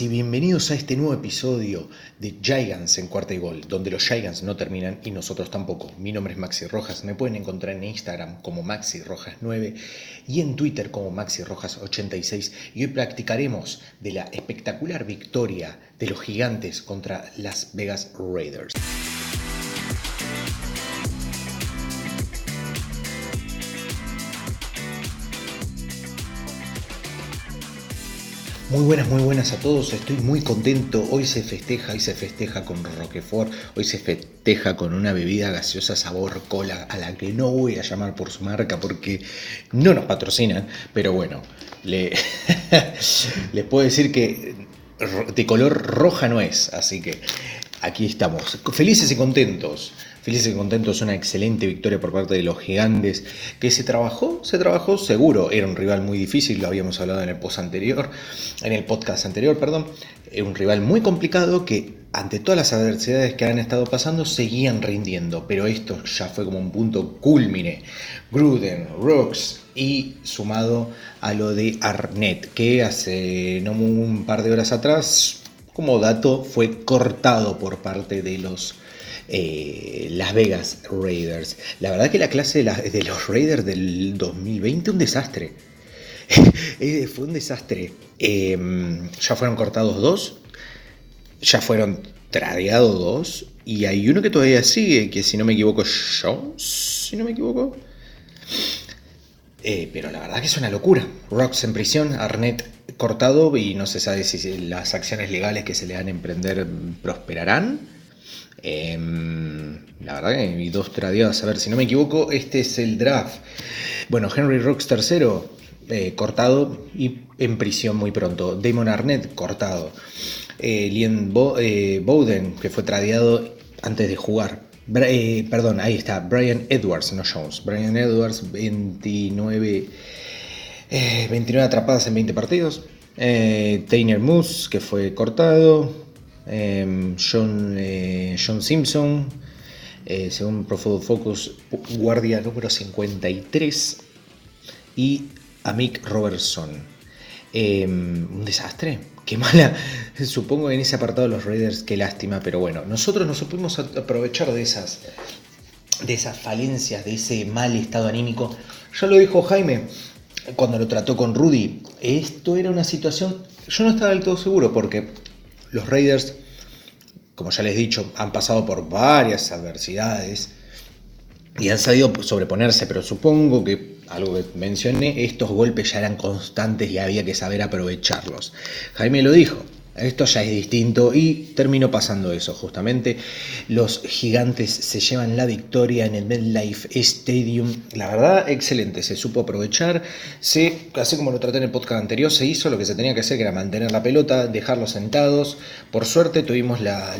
Y bienvenidos a este nuevo episodio de Gigants en cuarta y gol, donde los Gigants no terminan y nosotros tampoco. Mi nombre es Maxi Rojas, me pueden encontrar en Instagram como Maxi Rojas 9 y en Twitter como Maxi Rojas 86 y hoy practicaremos de la espectacular victoria de los Gigantes contra Las Vegas Raiders. Muy buenas, muy buenas a todos. Estoy muy contento. Hoy se festeja, hoy se festeja con Roquefort, hoy se festeja con una bebida gaseosa sabor cola a la que no voy a llamar por su marca porque no nos patrocinan. Pero bueno, le, les puedo decir que de color roja no es. Así que aquí estamos, felices y contentos. Felices y contentos, una excelente victoria por parte de los gigantes, que se trabajó, se trabajó seguro, era un rival muy difícil, lo habíamos hablado en el post anterior, en el podcast anterior, perdón, un rival muy complicado que ante todas las adversidades que han estado pasando seguían rindiendo, pero esto ya fue como un punto culmine. Gruden, Rooks y sumado a lo de Arnett, que hace no un par de horas atrás, como dato, fue cortado por parte de los eh, Las Vegas Raiders. La verdad que la clase de, los Raiders del 2020 un desastre. Eh, fue un desastre. Em, ya fueron cortados dos, ya fueron tradeados dos, y hay uno que todavía sigue, que si no me equivoco, Jones, si no me equivoco. Eh, pero la verdad que es una locura. Rocks en prisión, Arnett cortado y no se sabe si las acciones legales que se le van a emprender prosperarán. Em, la verdad que hay dos tradeadas. A ver, si no me equivoco, este es el draft. Bueno, Henry Rocks tercero, eh, cortado y en prisión muy pronto. Damon Arnett, cortado. Eh, Lien eh, Bowden, que fue tradeado antes de jugar. perdón, ahí está. Brian Edwards, no Jones. Brian Edwards, 29, 29 atrapadas en 20 partidos. Tainer Moose, que fue cortado. Em, John, eh, John, Simpson, eh, según Pro Focus, guardia número 53, y Mick Robertson. Em, un desastre, qué mala, supongo en ese apartado los Raiders, qué lástima, pero bueno, nosotros nos supimos aprovechar de esas, de esas falencias, de ese mal estado anímico. Ya lo dijo Jaime cuando lo trató con Rudy, esto era una situación, yo no estaba del todo seguro porque los Raiders, como ya les he dicho, han pasado por varias adversidades y han sabido sobreponerse, pero supongo que algo que mencioné, estos golpes ya eran constantes y había que saber aprovecharlos. Jaime lo dijo, esto ya es distinto y terminó pasando eso justamente. Los gigantes se llevan la victoria en el MetLife Stadium. La verdad, excelente, se supo aprovechar. Se, así como lo traté en el podcast anterior, se hizo lo que se tenía que hacer, que era mantener la pelota, dejarlos sentados. Por suerte tuvimos la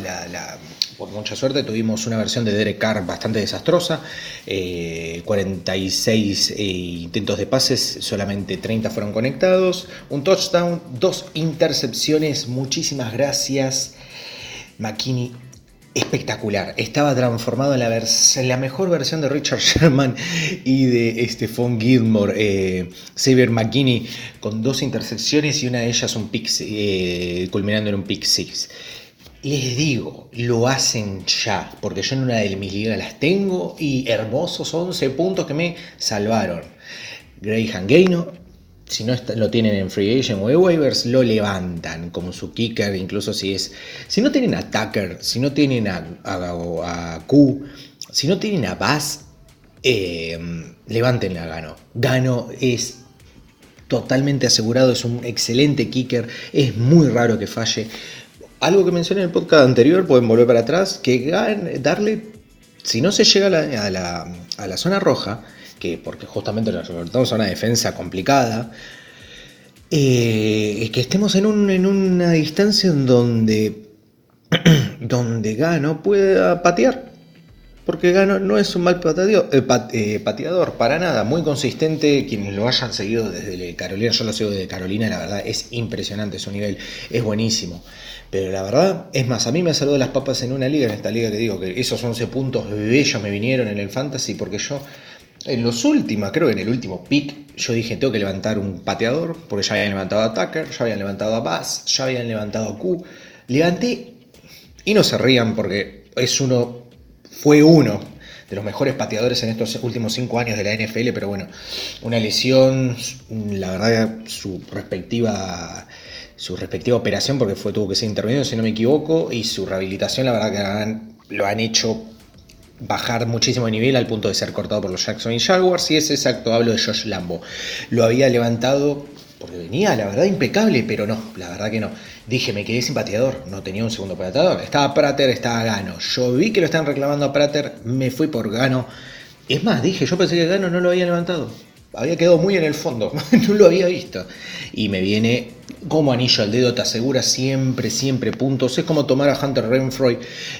por mucha suerte, tuvimos una versión de Derek Carr bastante desastrosa. 46 eh, eh, intentos de pases, solamente 30 fueron conectados. Un touchdown, dos intercepciones. Muchísimas gracias. McKinney espectacular. Estaba transformado en la, la, mejor versión de Richard Sherman y de Stephon Gilmore. Eh, Xavier McKinney con dos intercepciones y una de ellas un pick, eh, culminando en un pick six. Les digo, lo hacen ya, porque yo en una de mis ligas las tengo y hermosos 11 puntos que me salvaron. Graham Gaino, si no lo tienen en Free Agent o waivers, lo levantan como su kicker, incluso si es. Si no tienen a Tucker, si no tienen a, a, Q, si no tienen a Bass, eh, levanten a Gano. Gano es totalmente asegurado, es un excelente kicker, es muy raro que falle. Algo que mencioné en el podcast anterior, pueden volver para atrás, que darle, si no se llega a la, zona roja, que porque justamente nos enfrentamos a una defensa complicada, eh, que estemos en, una distancia en donde, donde Gano pueda patear. Porque Gano no es un mal pateador, eh, eh, pateador, para nada, muy consistente. Quienes lo hayan seguido desde Carolina, yo lo sigo desde Carolina, la verdad es impresionante su nivel, es buenísimo. Pero la verdad, es más, a mí me saludó las papas en una liga, en esta liga que digo que esos 11 puntos bellos me vinieron en el fantasy, porque yo en los últimos, creo que en el último pick, yo dije, tengo que levantar un pateador, porque ya habían levantado a Tucker, ya habían levantado a Bass, ya habían levantado a Q. Levanté, y no se rían porque es uno, fue uno de los mejores pateadores en estos últimos cinco años de la NFL, pero bueno, una lesión, la verdad, su respectiva su respectiva operación, porque fue, tuvo que ser intervenido, si no me equivoco, y su rehabilitación, la verdad que lo han hecho bajar muchísimo de nivel al punto de ser cortado por los Jackson y Jaguars. Y es exacto, hablo de Josh Lambo. Lo había levantado porque venía, la verdad, impecable, pero no, la verdad que no. Dije, me quedé sin pateador, no tenía un segundo pateador. Estaba Prater, estaba Gano. Yo vi que lo estaban reclamando a Prater, me fui por Gano. Es más, dije, yo pensé que Gano no lo había levantado. Había quedado muy en el fondo, no lo había visto. Y me viene como anillo al dedo, te asegura siempre, siempre puntos. Es como tomar a Hunter Renfroy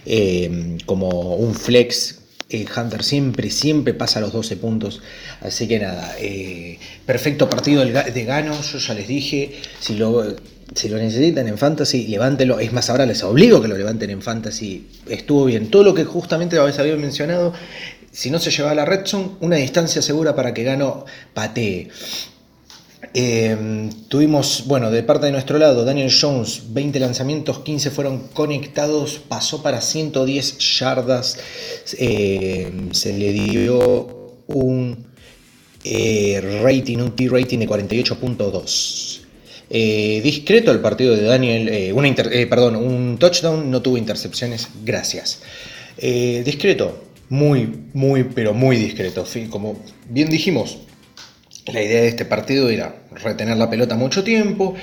eh, como un flex el Hunter siempre, siempre pasa los 12 puntos. Así que nada, eh, perfecto partido de Gano, yo ya les dije, si lo, si lo necesitan en Fantasy, levántelo. Es más, ahora les obligo que lo levanten en Fantasy. Estuvo bien. Todo lo que justamente había mencionado, si no se lleva a la Red una distancia segura para que Gano patee. Em, tuvimos, bueno, de parte de nuestro lado, Daniel Jones, 20 lanzamientos, 15 fueron conectados, pasó para 110 yardas, em, se le dio un eh, rating, un T-rating de 48.2. Eh, discreto el partido de Daniel, eh, perdón, un touchdown, no tuvo intercepciones, gracias. discreto, muy, muy, pero muy discreto. Como bien dijimos, la idea de este partido era retener la pelota mucho tiempo,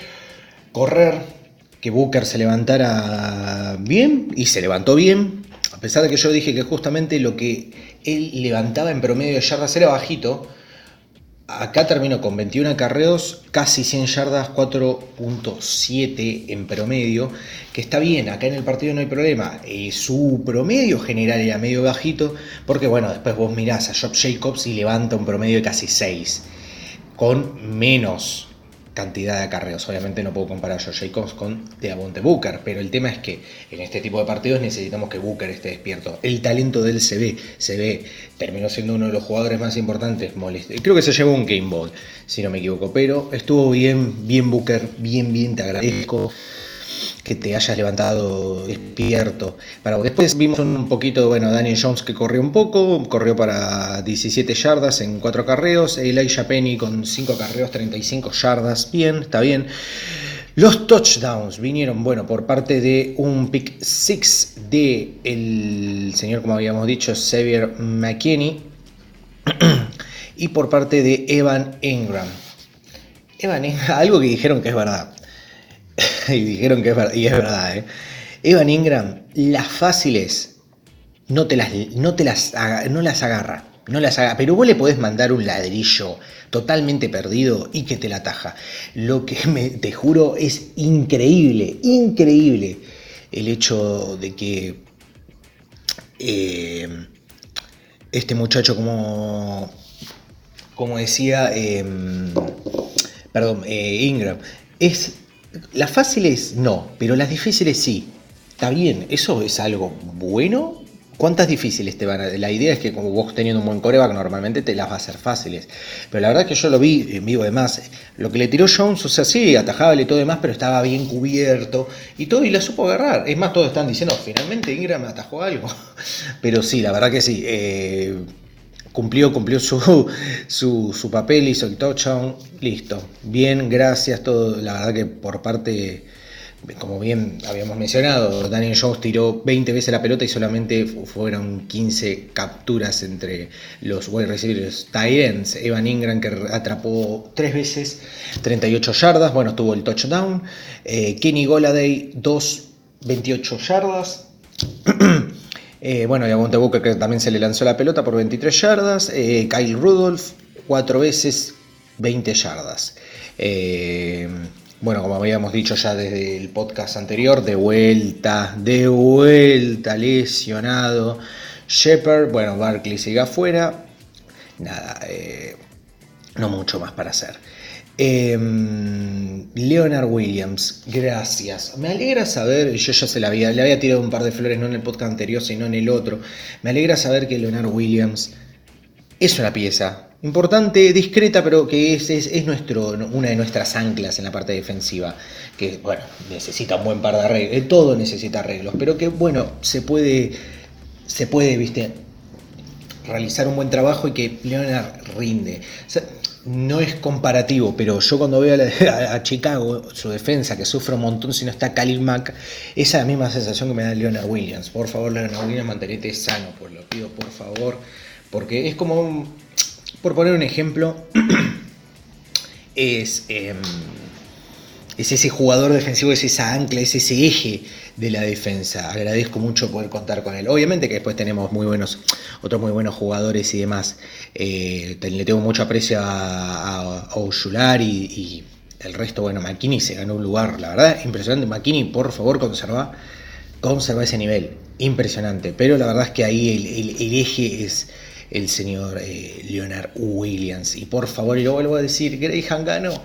correr, que Booker se levantara bien y se levantó bien. A pesar de que yo dije que justamente lo que él levantaba en promedio de yardas era bajito, acá terminó con 21 acarreos, casi 100 yardas, 4.7 en promedio, que está bien, acá en el partido no hay problema. Eh, su promedio general era medio bajito, porque bueno, después vos mirás a Job Jacobs y levanta un promedio de casi 6 con menos cantidad de acarreos. Obviamente no puedo comparar a Josh Jacobs con Deavonte Booker, pero el tema es que en este tipo de partidos necesitamos que Booker esté despierto. El talento de él se ve, se ve, terminó siendo uno de los jugadores más importantes. Creo que se llevó un Game Ball, si no me equivoco, pero estuvo bien, bien Booker, bien, bien, te agradezco que te hayas levantado despierto. Para, después vimos un poquito, bueno, Daniel Jones que corrió un poco, corrió para 17 yardas en 4 carreos, Elijah Penny con 5 carreos, 35 yardas, bien, está bien. Los touchdowns vinieron, bueno, por parte de un pick 6 de el señor, como habíamos dicho, Xavier McKinney y por parte de Evan Ingram. Evan Ingram, algo que dijeron que es verdad. y dijeron que es verdad, y es verdad, ¿eh? Evan Ingram, las fáciles no te las, no te las, no las agarra. No las haga, pero vos le podés mandar un ladrillo totalmente perdido y que te la taja. Lo que te juro es increíble, increíble el hecho de que eh, este muchacho, como, como decía, em, perdón, eh, Ingram, es las fáciles no, pero las difíciles sí. Está bien, eso es algo bueno. ¿Cuántas difíciles te van a.? La idea es que, como vos teniendo un buen coreback, normalmente te las va a hacer fáciles. Pero la verdad que yo lo vi en vivo, además. Lo que le tiró Jones, o sea, sí, atajable y todo demás, pero estaba bien cubierto y todo, y la supo agarrar. Es más, todos están diciendo, finalmente Ingram atajó algo. Pero sí, la verdad que sí. Eh, cumplió, cumplió su, su, papel, hizo el touchdown, listo. Bien, gracias, todo. La verdad que por parte, como bien habíamos mencionado, Daniel Jones tiró 20 veces la pelota y solamente fueron 15 capturas entre los wide receivers Tyrants. Evan Ingram que atrapó 3 veces, 38 yardas, bueno, tuvo el touchdown. Eh, Kenny Goladay, 2, 28 yardas. Eh, bueno, y a Montebuque que también se le lanzó la pelota por 23 yardas. Eh, Kyle Rudolph, 4 veces, 20 yardas. Eh, bueno, como habíamos dicho ya desde el podcast anterior, de vuelta, de vuelta, lesionado. Shepard, bueno, Barkley sigue afuera. Nada, no mucho más para hacer. Em, Leonard Williams, gracias. Me alegra saber, yo ya se la había, le había tirado un par de flores, no en el podcast anterior, sino en el otro. Me alegra saber que Leonard Williams es una pieza importante, discreta, pero que es, es, nuestro, una de nuestras anclas en la parte defensiva. Que, bueno, necesita un buen par de arreglos, eh, todo necesita arreglos, pero que, bueno, se puede, se puede, viste, realizar un buen trabajo y que Leonard rinde no es comparativo, pero yo cuando veo a, Chicago, su defensa, que sufre un montón si no está Khalil Mack, esa misma sensación que me da Leonard Williams. Por favor, Leonard Williams, mantenete sano, pues lo pido, por favor. Porque es como, por poner un ejemplo, es, em, es ese jugador defensivo, es esa ancla, es ese eje de la defensa. Agradezco mucho poder contar con él. Obviamente que después tenemos muy buenos, otros muy buenos jugadores y demás. Eh, le tengo mucho aprecio a, a, y, el resto, bueno, McKinney se ganó un lugar, la verdad, impresionante. McKinney, por favor, conserva, conserva ese nivel. Impresionante. Pero la verdad es que ahí el, eje es el señor eh, Leonard Williams. Y por favor, y lo vuelvo a decir, Graham ganó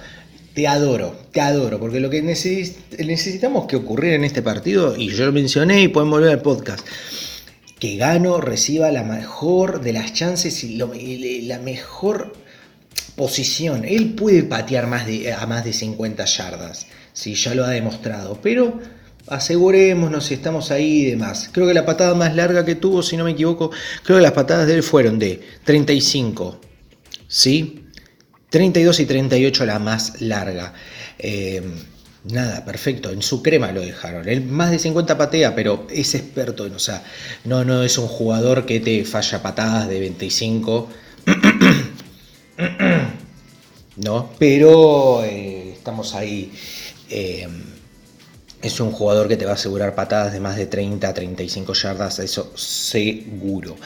te adoro, te adoro, porque lo que necesitamos que ocurriera en este partido, y yo lo mencioné y pueden volver al podcast, que Gano reciba la mejor de las chances y, la mejor posición. Él puede patear más a más de 50 yardas, si ya lo ha demostrado, pero asegurémonos si estamos ahí y demás. Creo que la patada más larga que tuvo, si no me equivoco, creo que las patadas de él fueron de 35, ¿sí? 32 y 38 la más larga. Eh, nada, perfecto. En su crema lo dejaron. Él más de 50 patea, pero es experto. O sea, no, no es un jugador que te falla patadas de 25. no, pero eh, estamos ahí. Eh, es un jugador que te va a asegurar patadas de más de 30 35 yardas, eso seguro.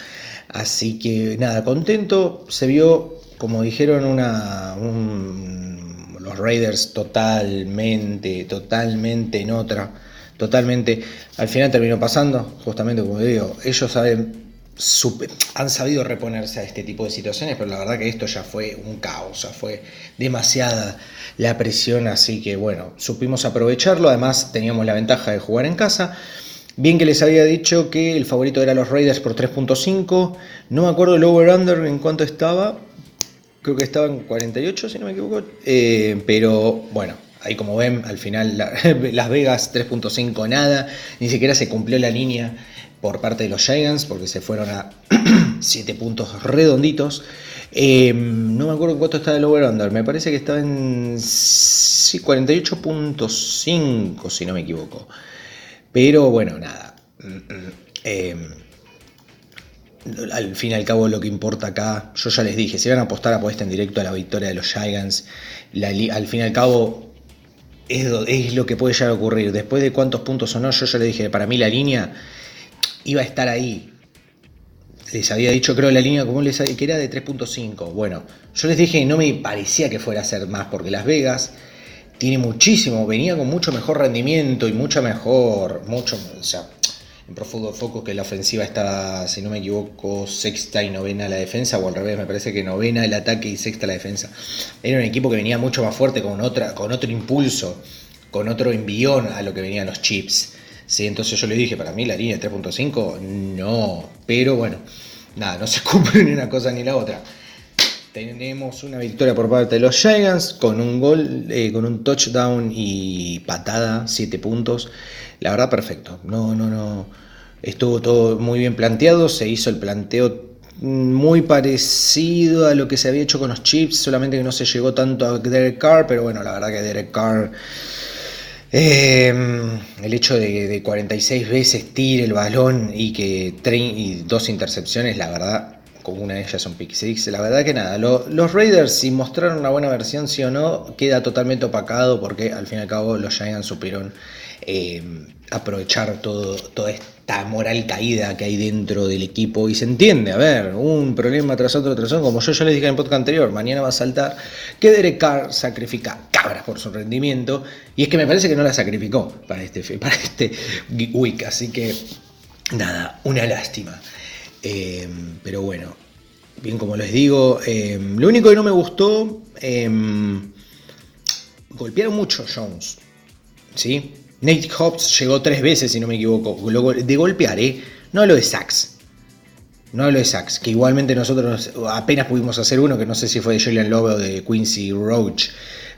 Así que nada, contento. Se vio como dijeron los Raiders totalmente, totalmente en otra, totalmente, al final terminó pasando, justamente como digo, ellos han sabido reponerse a este tipo de situaciones, pero la verdad que esto ya fue un caos, fue demasiada la presión, así que bueno, supimos aprovecharlo, además teníamos la ventaja de jugar en casa. Bien que les había dicho que el favorito era los Raiders por 3.5. No me acuerdo el over-under en cuánto estaba, creo que estaba en 48, si no me equivoco. Eh, pero bueno, ahí como ven, al final Las Vegas 3.5 nada, ni siquiera se cumplió la línea por parte de los Giants, porque se fueron a 7 puntos redonditos. Eh, no me acuerdo cuánto estaba el over-under, me parece que estaba en sí, 48.5, si no me equivoco. Pero bueno, nada. Mm, mm, eh, al fin y al cabo lo que importa acá, yo ya les dije, si van a apostar apuesta en directo a la victoria de los Giants, al fin y al cabo es, lo que puede llegar a ocurrir. Después de cuántos puntos o no, yo ya les dije, para mí la línea iba a estar ahí. Les había dicho, creo, la línea común que era de 3.5. Bueno, yo les dije, no me parecía que fuera a ser más, porque Las Vegas tiene muchísimo, venía con mucho mejor rendimiento y mucho mejor, mucho, o sea, en profundo foco que la ofensiva está, si no me equivoco, sexta y novena la defensa, o al revés, me parece que novena el ataque y sexta la defensa. Era un equipo que venía mucho más fuerte, con, otra, con otro impulso, con otro envión a lo que venían los chips. ¿sí? Entonces yo le dije, para mí la línea 3.5, no. Pero bueno, nada, no se cumple ni una cosa ni la otra. Tenemos una victoria por parte de los Giants con un gol, eh, con un touchdown y patada, 7 puntos. La verdad, perfecto. No, no, no. Estuvo todo muy bien planteado. Se hizo el planteo muy parecido a lo que se había hecho con los chips, solamente que no se llegó tanto a Derek Carr, pero bueno, la verdad que Derek Carr, em, el hecho de, de, 46 veces tire el balón y que y dos intercepciones, la verdad, como una de ellas son pick six. La verdad que nada, los Raiders si mostraron una buena versión sí o no, queda totalmente opacado porque al fin y al cabo los Giants supieron eh, aprovechar todo, toda esta moral caída que hay dentro del equipo y se entiende, a ver, un problema tras otro tras otro, como yo ya les dije en el podcast anterior, mañana va a saltar que Derek Carr sacrifica cabras por su rendimiento y es que me parece que no la sacrificó para este, para este week, así que nada, una lástima. Em, pero bueno, bien como les digo, em, lo único que no me gustó, em, golpearon mucho Jones. ¿Sí? Nate Hobbs llegó tres veces, si no me equivoco. De golpear, ¿eh? No lo de sacks. No lo de sacks. Que igualmente nosotros apenas pudimos hacer uno, que no sé si fue de Julian Love o de Quincy Roach.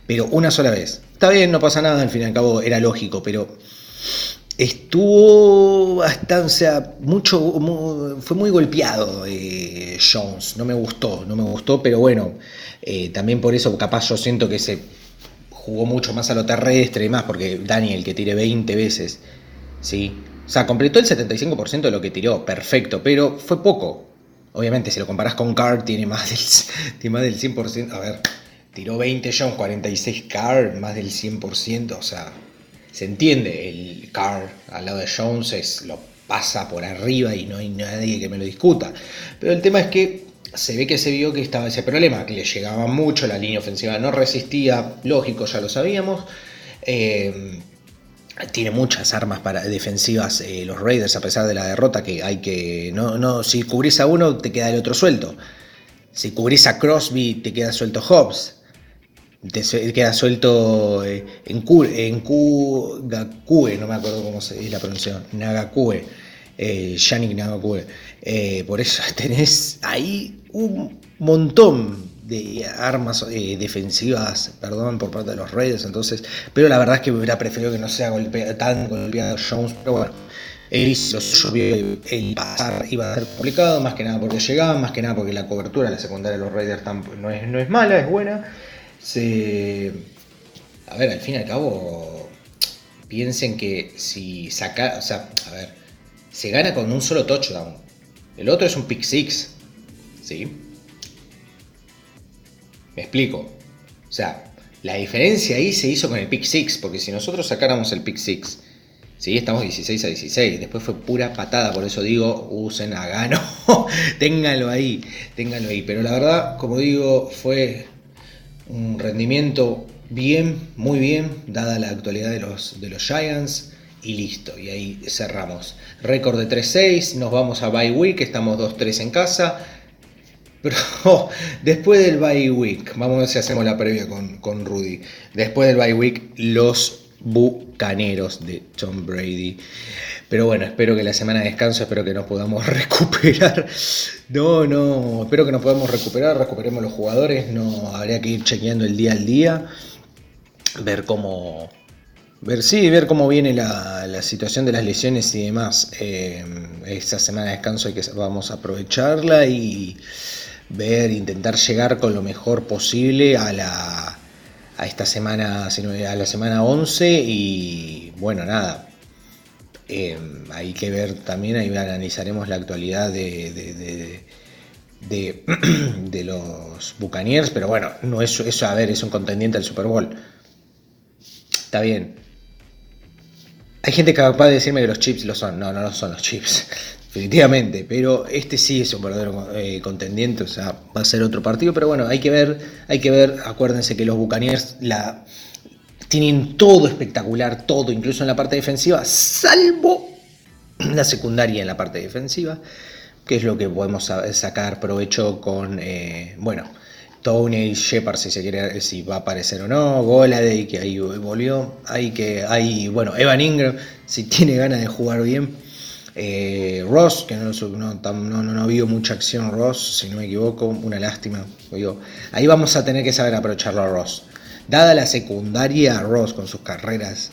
Pero una sola vez. Está bien, no pasa nada, al fin y al cabo era lógico, pero estuvo hasta, o sea, mucho, fue muy golpeado eh, Jones, no me gustó, no me gustó, pero bueno, eh, también por eso capaz yo siento que se jugó mucho más a lo terrestre y más, porque Daniel que tiré 20 veces, ¿sí? O sea, completó el 75% de lo que tiró, perfecto, pero fue poco. Obviamente, si lo comparás con Carr, tiene más del, tiene más del 100%. A ver, tiró 20 Jones, 46 Carr, más del 100%, o sea, se entiende, el Carr al lado de Jones es, lo pasa por arriba y no hay nadie que me lo discuta. Pero el tema es que se ve que se vio que estaba ese problema, que le llegaba mucho, la línea ofensiva no resistía, lógico, ya lo sabíamos. Eh, tiene muchas armas para, defensivas eh, los Raiders a pesar de la derrota que hay que no no si cubrís a uno te queda el otro suelto si cubrís a Crosby te queda suelto Hobbs queda suelto eh, en en no me acuerdo cómo dice la pronunciación, Nagakue, eh, Yannick Nagakue. Eh, por eso tenés ahí un montón de armas eh, defensivas, perdón, por parte de los Raiders, entonces, pero la verdad es que hubiera preferido que no sea tan golpeado Jones, pero bueno. Él hizo el pasar iba a ser complicado, más que nada porque llegaba, más que nada porque la cobertura, la secundaria de los Raiders no es, no es mala, es buena se... A ver, al fin y al cabo, piensen que si saca, o sea, a ver, se gana con un solo touchdown. El otro es un pick six, ¿sí? Me explico. O sea, la diferencia ahí se hizo con el pick six, porque si nosotros sacáramos el pick six, ¿sí? Estamos 16 a 16, después fue pura patada, por eso digo, usen a gano, ténganlo ahí, ténganlo ahí. Pero la verdad, como digo, fue un rendimiento bien, muy bien, dada la actualidad de los, de los Giants. Y listo, y ahí cerramos. Récord de 3-6, nos vamos a bye week, estamos 2-3 en casa. Pero después del bye week, vamos a ver si hacemos la previa con, con Rudy. Después del bye week, los bucaneros de Tom Brady. Pero bueno, espero que la semana de descanso, espero que nos podamos recuperar. No, no, espero que nos podamos recuperar, recuperemos los jugadores. No, habría que ir chequeando el día al día, ver cómo, ver sí, ver cómo viene la, situación de las lesiones y demás. Eh, esta semana de descanso hay que vamos a aprovecharla y ver, intentar llegar con lo mejor posible a la a esta semana, a la semana 11 y bueno, nada, Em, hay que ver también, ahí analizaremos la actualidad de, de, los Buccaneers, pero bueno, no es eso, a ver, es un contendiente al Super Bowl. Está bien. Hay gente capaz de decirme que los chips lo son. No, no, no son los chips. Definitivamente. Pero este sí es un verdadero eh, contendiente. O sea, va a ser otro partido. Pero bueno, hay que ver. Hay que ver. Acuérdense que los Buccaneers la, tienen todo espectacular, todo, incluso en la parte defensiva, salvo la secundaria en la parte defensiva, que es lo que podemos sacar provecho con, eh, bueno, Tony Shepard, si se quiere, si va a aparecer o no, Goladay, que ahí volvió, hay que, hay, bueno, Evan Ingram, si tiene ganas de jugar bien, eh, Ross, que no, no, no, vio mucha acción Ross, si no me equivoco, una lástima. ahí vamos a tener que saber aprovecharlo a Ross. Dada la secundaria, Ross con sus carreras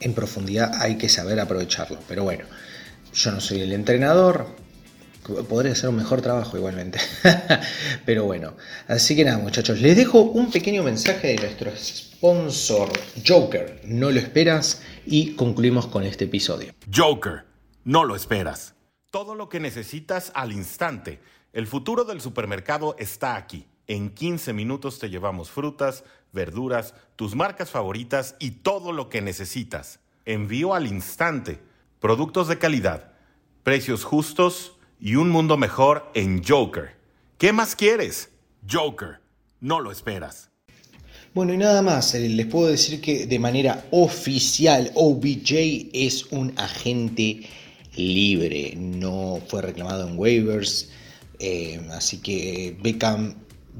en profundidad hay que saber aprovecharlo. Pero bueno, yo no soy el entrenador, podría hacer un mejor trabajo igualmente. Pero bueno, así que nada muchachos, les dejo un pequeño mensaje de nuestro sponsor Joker, no lo esperas y concluimos con este episodio. Joker, no lo esperas. Todo lo que necesitas al instante. El futuro del supermercado está aquí. En 15 minutos te llevamos frutas, verduras, tus marcas favoritas y todo lo que necesitas. Envío al instante. Productos de calidad, precios justos y un mundo mejor en Joker. ¿Qué más quieres? Joker, no lo esperas. Bueno, y nada más, eh, les puedo decir que de manera oficial OBJ es un agente libre, no fue reclamado en waivers, eh, así que Beckham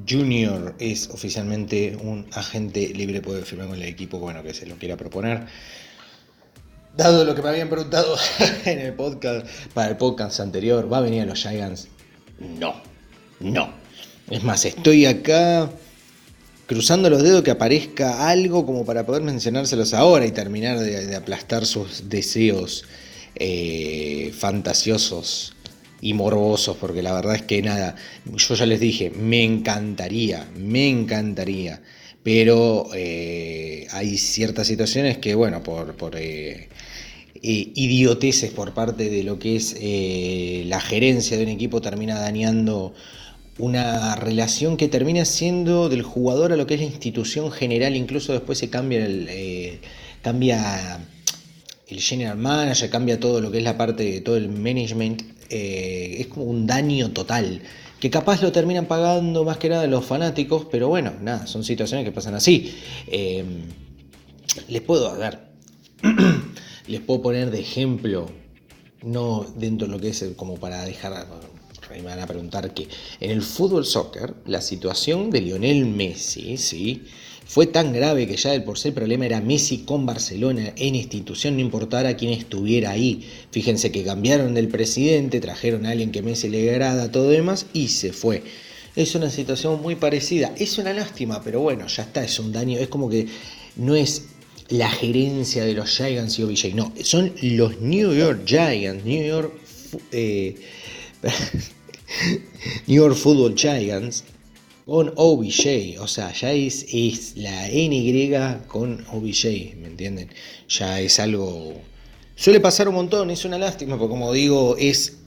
Junior es oficialmente un agente libre, puede firmar con el equipo bueno, que se lo quiera proponer. Dado lo que me habían preguntado en el podcast, para el podcast anterior, ¿va a venir a los Giants? No, no. Es más, estoy acá cruzando los dedos que aparezca algo como para poder mencionárselos ahora y terminar de, aplastar sus deseos eh, fantasiosos y morbosos, porque la verdad es que nada, yo ya les dije, me encantaría, me encantaría, pero eh, hay ciertas situaciones que, bueno, por, por eh, eh, idioteces por parte de lo que es la gerencia de un equipo termina dañando una relación que termina siendo del jugador a lo que es la institución general, incluso después se cambia el, cambia el general manager, cambia todo lo que es la parte de todo el management eh, es como un daño total. Que capaz lo terminan pagando más que nada los fanáticos, pero bueno, nada, son situaciones que pasan así. Eh, les puedo dar, les puedo poner de ejemplo, no dentro de lo que es como para dejar, me van a preguntar que en el fútbol soccer, la situación de Lionel Messi, ¿sí? Fue tan grave que ya el por sí problema era Messi con Barcelona en institución, no importara quién estuviera ahí. Fíjense que cambiaron del presidente, trajeron a alguien que Messi le agrada, todo demás, y se fue. Es una situación muy parecida. Es una lástima, pero bueno, ya está, es un daño. Es como que no es la gerencia de los Giants y OBJ, no, son los New York Giants, New York, eh, New York Football Giants, con OBJ, o sea, ya es, es la NY con OBJ, ¿me entienden? Ya es algo... Suele pasar un montón, es una lástima, porque como digo, es...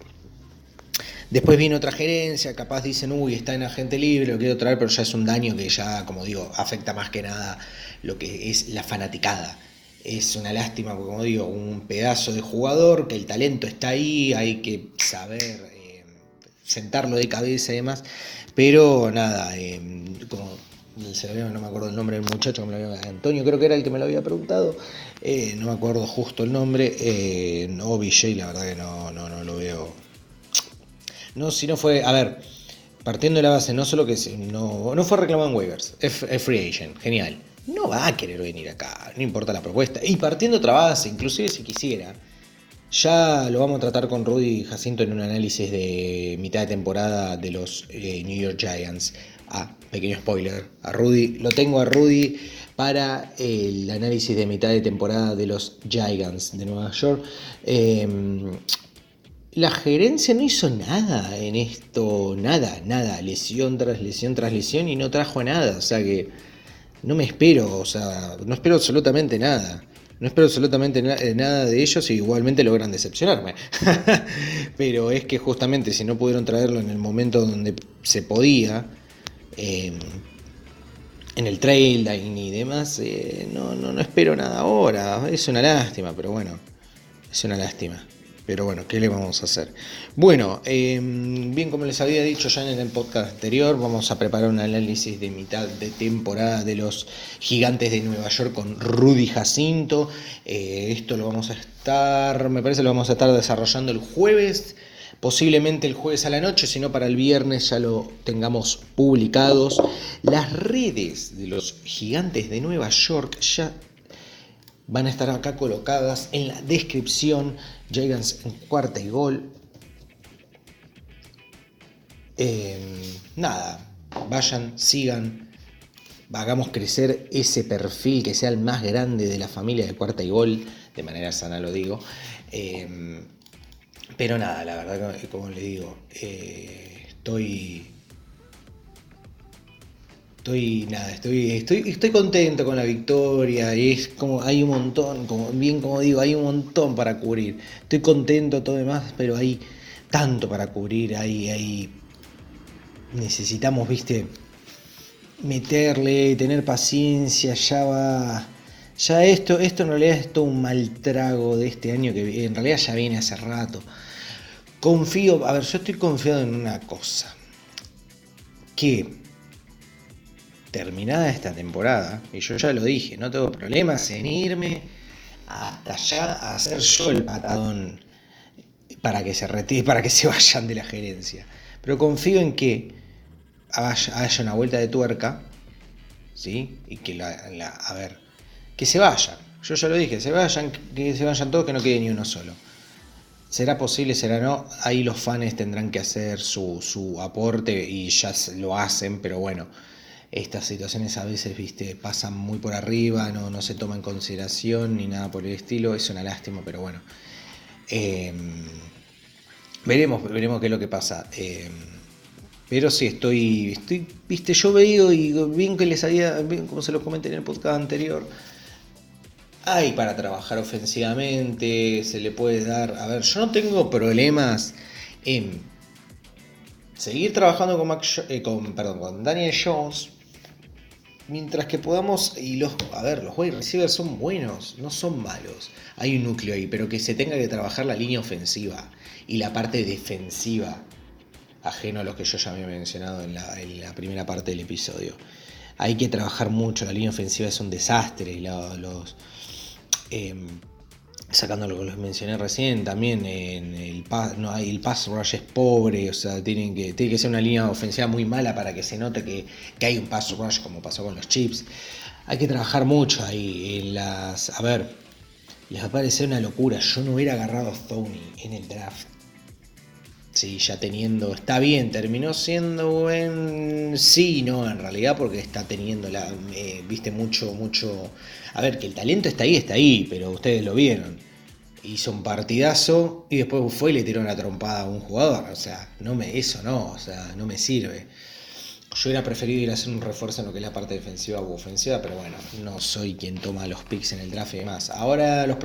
Después viene otra gerencia, capaz dicen, uy, está en agente libre, lo quiero traer, pero ya es un daño que ya, como digo, afecta más que nada lo que es la fanaticada. Es una lástima, porque como digo, un pedazo de jugador, que el talento está ahí, hay que saber eh, sentarlo de cabeza y demás, pero nada, eh, como no me acuerdo el nombre del muchacho, me lo Antonio creo que era el que me lo había preguntado, eh, no me acuerdo justo el nombre, eh, no VJ, la verdad que no, no, no lo veo. No, si no fue, a ver, partiendo de la base, no solo que no, no fue reclamado waivers, es, free agent, genial. No va a querer venir acá, no importa la propuesta. Y partiendo otra base, inclusive si quisiera, ya lo vamos a tratar con Rudy Jacinto en un análisis de mitad de temporada de los eh, New York Giants. Ah, pequeño spoiler. A Rudy, lo tengo a Rudy para el análisis de mitad de temporada de los Giants de Nueva York. Em, la gerencia no hizo nada en esto, nada, nada, lesión tras lesión tras lesión y no trajo nada, o sea que no me espero, o sea, no espero absolutamente nada. No espero absolutamente eh, nada de ellos y igualmente logran decepcionarme. Pero es que justamente si no pudieron traerlo en el momento donde se podía, em, en el trailer y demás, eh, no, no, no espero nada ahora. Es una lástima, pero bueno, es una lástima. Pero bueno, ¿qué le vamos a hacer? Bueno, em, bien como les había dicho ya en el podcast anterior, vamos a preparar un análisis de mitad de temporada de los gigantes de Nueva York con Rudy Jacinto. Eh, esto lo vamos a estar, me parece lo vamos a estar desarrollando el jueves, posiblemente el jueves a la noche, si no para el viernes ya lo tengamos publicados. Las redes de los gigantes de Nueva York ya van a estar acá colocadas en la descripción. Giants en cuarta y gol. Em, nada, vayan, sigan, hagamos crecer ese perfil que sea el más grande de la familia de cuarta y gol, de manera sana lo digo. Em, pero nada, la verdad, como le digo, eh, estoy Estoy, nada, estoy, estoy, estoy contento con la victoria. Es como, hay un montón, bien como digo, hay un montón para cubrir. Estoy contento, todo demás, pero hay tanto para cubrir. Hay, hay, necesitamos, viste, meterle, tener paciencia. Ya va. Ya esto, esto en realidad es todo un mal trago de este año que en realidad ya viene hace rato. Confío, a ver, yo estoy confiado en una cosa. Que terminada esta temporada, y yo ya lo dije, no tengo problemas en irme hasta allá a hacer yo el patadón para que se retire, para que se vayan de la gerencia. Pero confío en que haya, una vuelta de tuerca, ¿sí? Y que la, a ver, que se vayan. Yo ya lo dije, se vayan, que se vayan todos, que no quede ni uno solo. ¿Será posible, será no? Ahí los fans tendrán que hacer su, su aporte y ya lo hacen, pero bueno, estas situaciones a veces, viste, pasan muy por arriba, no, no se toma en consideración ni nada por el estilo, es una lástima, pero bueno. Em, veremos, veremos qué es lo que pasa. Em, pero sí, estoy, estoy, viste, yo veo y bien que les había, bien como se los comenté en el podcast anterior, hay para trabajar ofensivamente, se le puede dar, a ver, yo no tengo problemas en seguir trabajando con, eh, con, perdón, con Daniel Jones, Mientras que podamos, y los, a ver, los wide receivers son buenos, no son malos. Hay un núcleo ahí, pero que se tenga que trabajar la línea ofensiva y la parte defensiva, ajeno a lo que yo ya había mencionado en la, primera parte del episodio. Hay que trabajar mucho, la línea ofensiva es un desastre, los, los em, sacando lo que les mencioné recién, también en el, pass, no, el pass rush es pobre, o sea, tienen que, tiene que ser una línea ofensiva muy mala para que se note que, hay un pass rush como pasó con los chips. Hay que trabajar mucho ahí en las... A ver, les va a parecer una locura, yo no hubiera agarrado a en el draft. Sí, ya teniendo, está bien, terminó siendo buen, sí, no, en realidad porque está teniendo la, eh, viste mucho, mucho, a ver, que el talento está ahí, está ahí, pero ustedes lo vieron, hizo un partidazo y después fue y le tiró una trompada a un jugador, o sea, no me, eso no, o sea, no me sirve. Yo hubiera preferido ir a hacer un refuerzo en lo que es la parte defensiva u ofensiva, pero bueno, no soy quien toma los picks en el draft y demás. Ahora los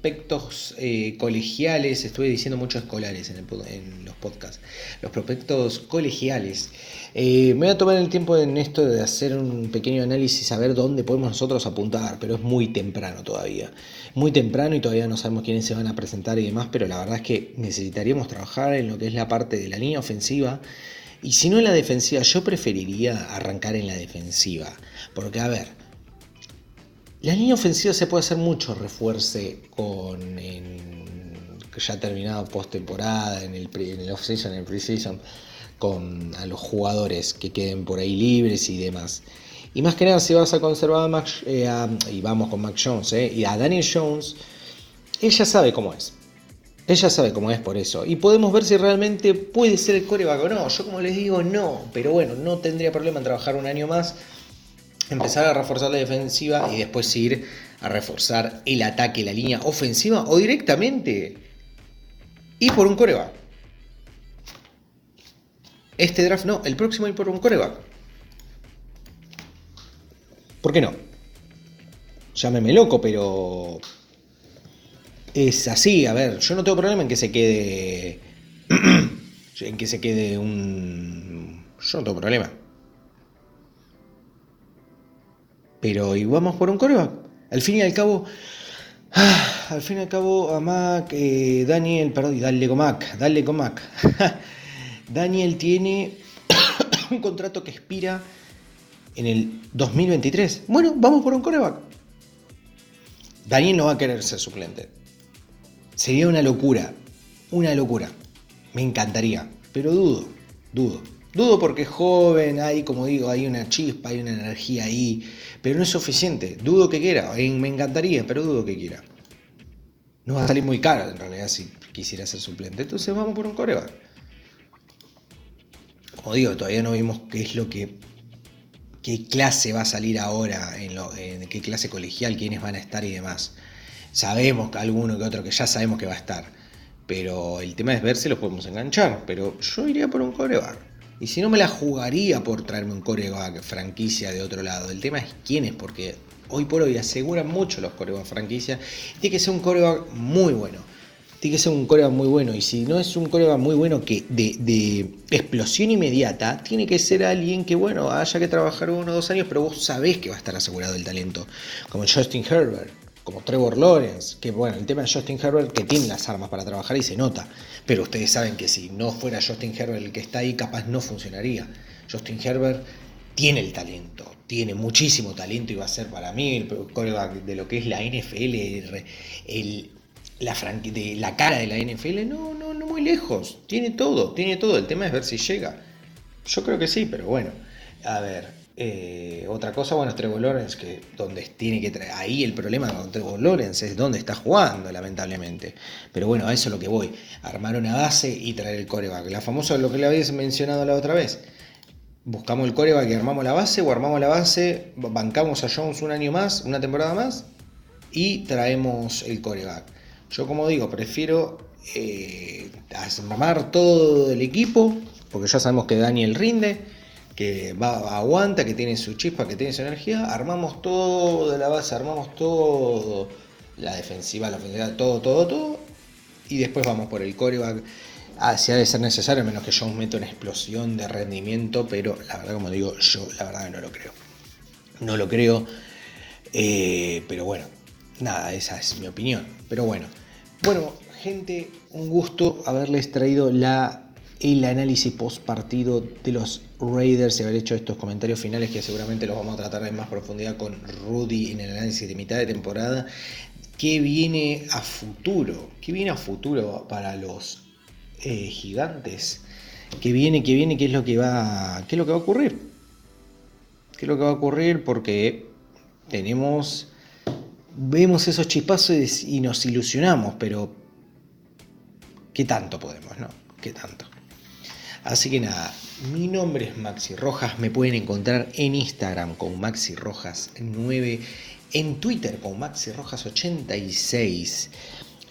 prospectos eh, colegiales, estuve diciendo muchos escolares en, los podcasts, los prospectos colegiales. Eh, me voy a tomar el tiempo en esto de hacer un pequeño análisis, a ver dónde podemos nosotros apuntar, pero es muy temprano todavía. Muy temprano y todavía no sabemos quiénes se van a presentar y demás, pero la verdad es que necesitaríamos trabajar en lo que es la parte de la línea ofensiva. Y si no en la defensiva, yo preferiría arrancar en la defensiva. Porque, a ver, la línea ofensiva se puede hacer mucho refuerce con en, ya terminado postemporada, en el, en el off-season, en el pre-season, con a los jugadores que queden por ahí libres y demás. Y más que nada, si vas a conservar a Max, eh, y vamos con Max Jones, eh, y a Daniel Jones, ella sabe cómo es. Ella sabe cómo es por eso. Y podemos ver si realmente puede ser el coreback o no. Yo como les digo, no. Pero bueno, no tendría problema en trabajar un año más empezar a reforzar la defensiva y después ir a reforzar el ataque, la línea ofensiva o directamente ir por un coreback. Este draft no, el próximo ir por un coreback. ¿Por qué no? Llámeme loco, pero es así. A ver, yo no tengo problema en que se quede. en que se quede un. Yo no tengo problema. Pero y vamos por un coreback. Al fin y al cabo, ah, al fin y al cabo, a Mac, eh, Daniel, perdón, dale con Mac, dale con Mac. Daniel tiene un contrato que expira en el 2023. Bueno, vamos por un coreback. Daniel no va a querer ser suplente. Sería una locura, una locura. Me encantaría, pero dudo, dudo. Dudo porque es joven, hay, como digo, hay una chispa, hay una energía ahí, pero no es suficiente. Dudo que quiera, me encantaría, pero dudo que quiera. No va a salir muy caro en realidad si quisiera ser suplente. Entonces vamos por un coreback. Como digo, todavía no vimos qué es lo que. qué clase va a salir ahora, en, lo, qué clase colegial, quiénes van a estar y demás. Sabemos que alguno que otro que ya sabemos que va a estar. Pero el tema es ver si los podemos enganchar. Pero yo iría por un coreback. Y si no me la jugaría por traerme un coreback franquicia de otro lado. El tema es quién es, porque hoy por hoy aseguran mucho los coreback franquicia. Tiene que ser un coreback muy bueno. Tiene que ser un coreback muy bueno. Y si no es un coreback muy bueno que de, explosión inmediata, tiene que ser alguien que, bueno, haya que trabajar uno o dos años, pero vos sabés que va a estar asegurado el talento. Como Justin Herbert como Trevor Lawrence, que bueno, el tema de Justin Herbert que tiene las armas para trabajar y se nota, pero ustedes saben que si no fuera Justin Herbert el que está ahí, capaz no funcionaría. Justin Herbert tiene el talento, tiene muchísimo talento y va a ser para mí el coreback de lo que es la NFL, el, la, la cara de la NFL, no, no, no muy lejos. Tiene todo, tiene todo. El tema es ver si llega. Yo creo que sí, pero bueno. A ver, eh, otra cosa, bueno, es Trevor Lawrence, que donde tiene que. Ahí el problema con Trevor Lawrence es donde está jugando, lamentablemente. Pero bueno, a eso es lo que voy. Armar una base y traer el coreback. La famosa, lo que le habías mencionado la otra vez. Buscamos el coreback y armamos la base, o armamos la base, bancamos a Jones un año más, una temporada más, y traemos el coreback. Yo, como digo, prefiero eh, armar todo el equipo, porque ya sabemos que Daniel rinde que va, aguanta, que tiene su chispa, que tiene su energía, armamos todo de la base, armamos todo, la defensiva, la ofensiva, todo, todo, todo, y después vamos por el coreback. Ah, ha de ser necesario, menos que Jones meta una explosión de rendimiento, pero la verdad, como digo, yo la verdad no lo creo. No lo creo, eh, pero bueno, nada, esa es mi opinión. Pero bueno, bueno, gente, un gusto haberles traído la el análisis post partido de los Raiders y haber hecho estos comentarios finales que seguramente los vamos a tratar en más profundidad con Rudy en el análisis de mitad de temporada. ¿Qué viene a futuro? ¿Qué viene a futuro para los eh, gigantes? ¿Qué viene? ¿Qué viene? ¿Qué es lo que va? ¿Qué es lo que va a ocurrir? ¿Qué es lo que va a ocurrir? Porque tenemos vemos esos chispazos y nos ilusionamos, pero ¿qué tanto podemos, no? ¿Qué tanto? Así que nada, mi nombre es Maxi Rojas, me pueden encontrar en Instagram con Maxi Rojas 9, en Twitter con Maxi Rojas 86.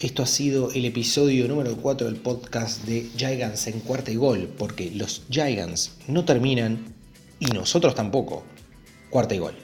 Esto ha sido el episodio número 4 del podcast de Gigants en cuarta y gol, porque los Gigants no terminan y nosotros tampoco. Cuarta y gol.